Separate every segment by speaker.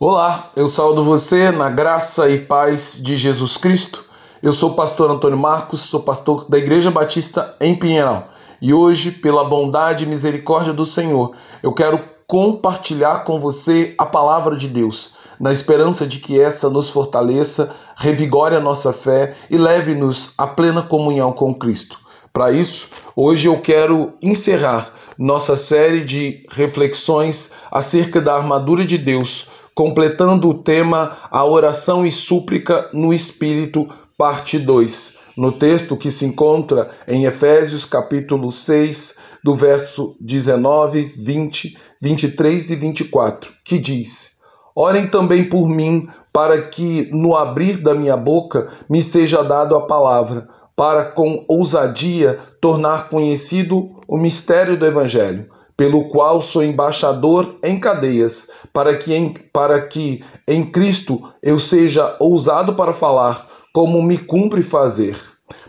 Speaker 1: Olá, eu saúdo você na graça e paz de Jesus Cristo. Eu sou o pastor Antônio Marcos, sou pastor da Igreja Batista em Pinheiral. E hoje, pela bondade e misericórdia do Senhor, eu quero compartilhar com você a palavra de Deus, na esperança de que essa nos fortaleça, revigore a nossa fé e leve-nos à plena comunhão com Cristo. Para isso, hoje eu quero encerrar nossa série de reflexões acerca da armadura de Deus completando o tema A Oração e Súplica no Espírito, parte 2, no texto que se encontra em Efésios capítulo 6, do verso 19, 20, 23 e 24, que diz: Orem também por mim, para que no abrir da minha boca me seja dado a palavra, para com ousadia tornar conhecido o mistério do Evangelho pelo qual sou embaixador em cadeias, para que em, para que em Cristo eu seja ousado para falar, como me cumpre fazer.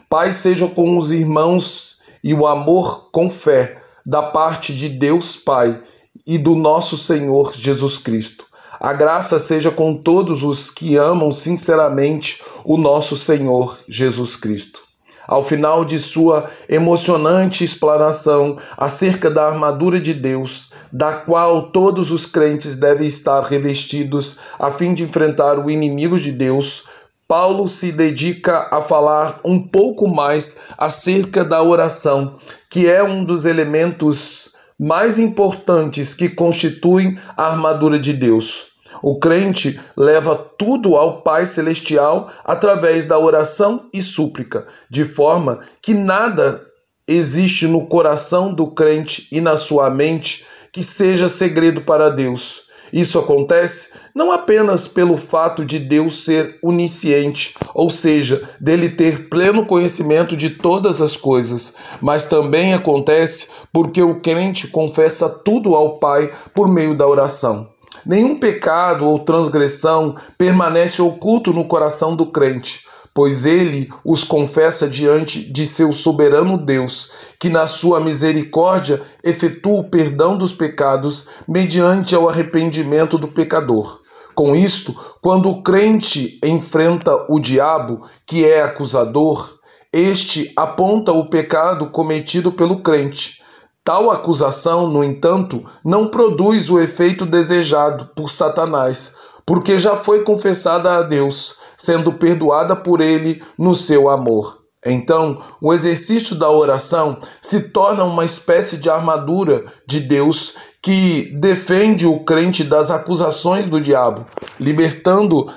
Speaker 1: Paz seja com os irmãos e o amor com fé, da parte de Deus Pai e do nosso Senhor Jesus Cristo. A graça seja com todos os que amam sinceramente o nosso Senhor Jesus Cristo. Ao final de sua emocionante explanação acerca da armadura de Deus, da qual todos os crentes devem estar revestidos a fim de enfrentar o inimigo de Deus, Paulo se dedica a falar um pouco mais acerca da oração, que é um dos elementos mais importantes que constituem a armadura de Deus. O crente leva tudo ao Pai Celestial através da oração e súplica, de forma que nada existe no coração do crente e na sua mente que seja segredo para Deus. Isso acontece não apenas pelo fato de Deus ser onisciente, ou seja, dele ter pleno conhecimento de todas as coisas, mas também acontece porque o crente confessa tudo ao Pai por meio da oração. Nenhum pecado ou transgressão permanece oculto no coração do crente, pois ele os confessa diante de seu soberano Deus, que na sua misericórdia efetua o perdão dos pecados mediante o arrependimento do pecador. Com isto, quando o crente enfrenta o diabo, que é acusador, este aponta o pecado cometido pelo crente Tal acusação, no entanto, não produz o efeito desejado por Satanás, porque já foi confessada a Deus, sendo perdoada por ele no seu amor. Então, o exercício da oração se torna uma espécie de armadura de Deus que defende o crente das acusações do diabo, libertando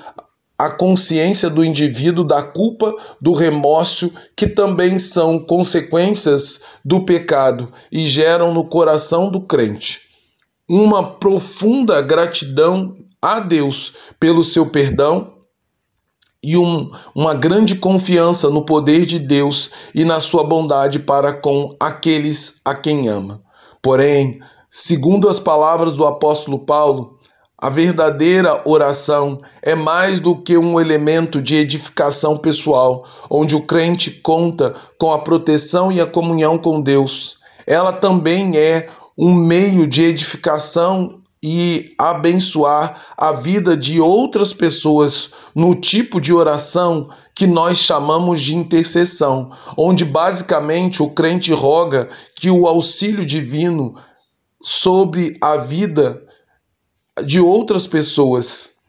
Speaker 1: a consciência do indivíduo da culpa, do remorso, que também são consequências do pecado e geram no coração do crente uma profunda gratidão a Deus pelo seu perdão e um, uma grande confiança no poder de Deus e na sua bondade para com aqueles a quem ama. Porém, segundo as palavras do apóstolo Paulo, a verdadeira oração é mais do que um elemento de edificação pessoal, onde o crente conta com a proteção e a comunhão com Deus. Ela também é um meio de edificação e abençoar a vida de outras pessoas no tipo de oração que nós chamamos de intercessão, onde basicamente o crente roga que o auxílio divino sobre a vida de outras pessoas,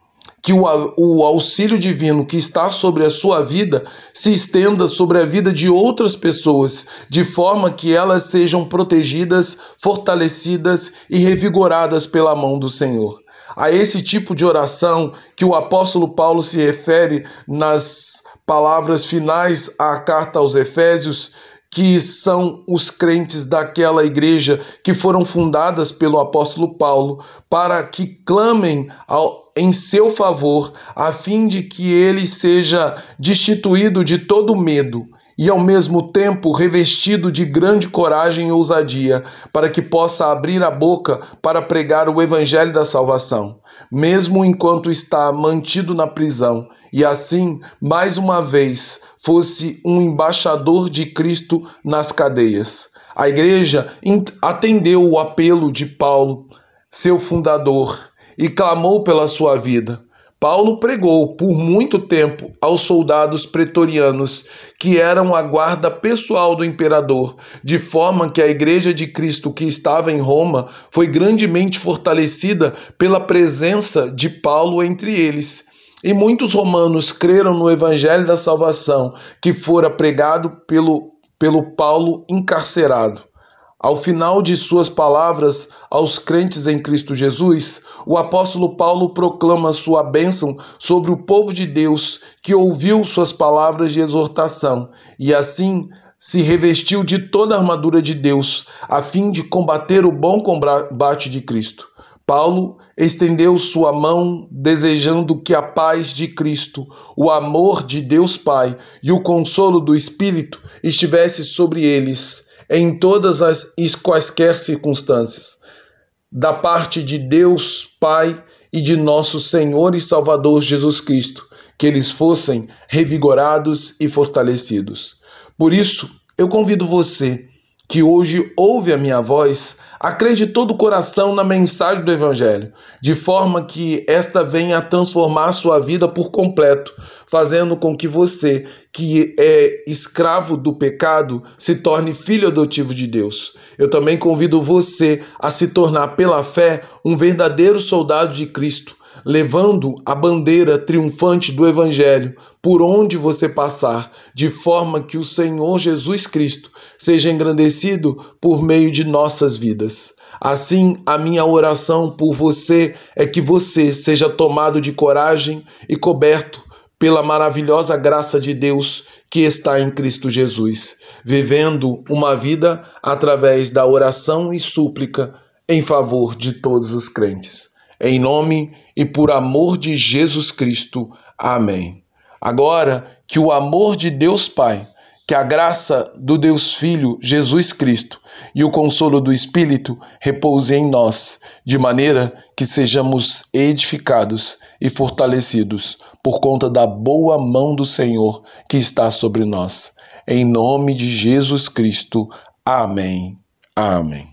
Speaker 1: que o, o auxílio divino que está sobre a sua vida se estenda sobre a vida de outras pessoas, de forma que elas sejam protegidas, fortalecidas e revigoradas pela mão do Senhor. A esse tipo de oração que o apóstolo Paulo se refere nas palavras finais à carta aos Efésios, que são os crentes daquela igreja que foram fundadas pelo apóstolo Paulo, para que clamem ao, em seu favor, a fim de que ele seja destituído de todo medo e ao mesmo tempo revestido de grande coragem e ousadia, para que possa abrir a boca para pregar o evangelho da salvação, mesmo enquanto está mantido na prisão, e assim, mais uma vez, fosse um embaixador de Cristo nas cadeias. A igreja atendeu o apelo de Paulo, seu fundador, e clamou pela sua vida. Paulo pregou por muito tempo aos soldados pretorianos, que eram a guarda pessoal do imperador, de forma que a Igreja de Cristo que estava em Roma foi grandemente fortalecida pela presença de Paulo entre eles. E muitos romanos creram no evangelho da salvação que fora pregado pelo, pelo Paulo encarcerado. Ao final de suas palavras aos crentes em Cristo Jesus, o apóstolo Paulo proclama sua bênção sobre o povo de Deus que ouviu suas palavras de exortação e assim se revestiu de toda a armadura de Deus, a fim de combater o bom combate de Cristo. Paulo estendeu sua mão, desejando que a paz de Cristo, o amor de Deus Pai e o consolo do Espírito estivesse sobre eles em todas as quaisquer circunstâncias, da parte de Deus Pai e de nosso Senhor e Salvador Jesus Cristo, que eles fossem revigorados e fortalecidos. Por isso, eu convido você que hoje ouve a minha voz a crer de todo o coração na mensagem do Evangelho, de forma que esta venha a transformar sua vida por completo, fazendo com que você, que é escravo do pecado, se torne filho adotivo de Deus. Eu também convido você a se tornar, pela fé, um verdadeiro soldado de Cristo levando a bandeira triunfante do Evangelho por onde você passar, de forma que o Senhor Jesus Cristo seja engrandecido por meio de nossas vidas. Assim, a minha oração por você é que você seja tomado de coragem e coberto pela maravilhosa graça de Deus que está em Cristo Jesus, vivendo uma vida através da oração e súplica em favor de todos os crentes. Em nome e por amor de Jesus Cristo. Amém. Agora, que o amor de Deus Pai, que a graça do Deus Filho Jesus Cristo e o consolo do Espírito repouse em nós, de maneira que sejamos edificados e fortalecidos por conta da boa mão do Senhor que está sobre nós. Em nome de Jesus Cristo. Amém. Amém.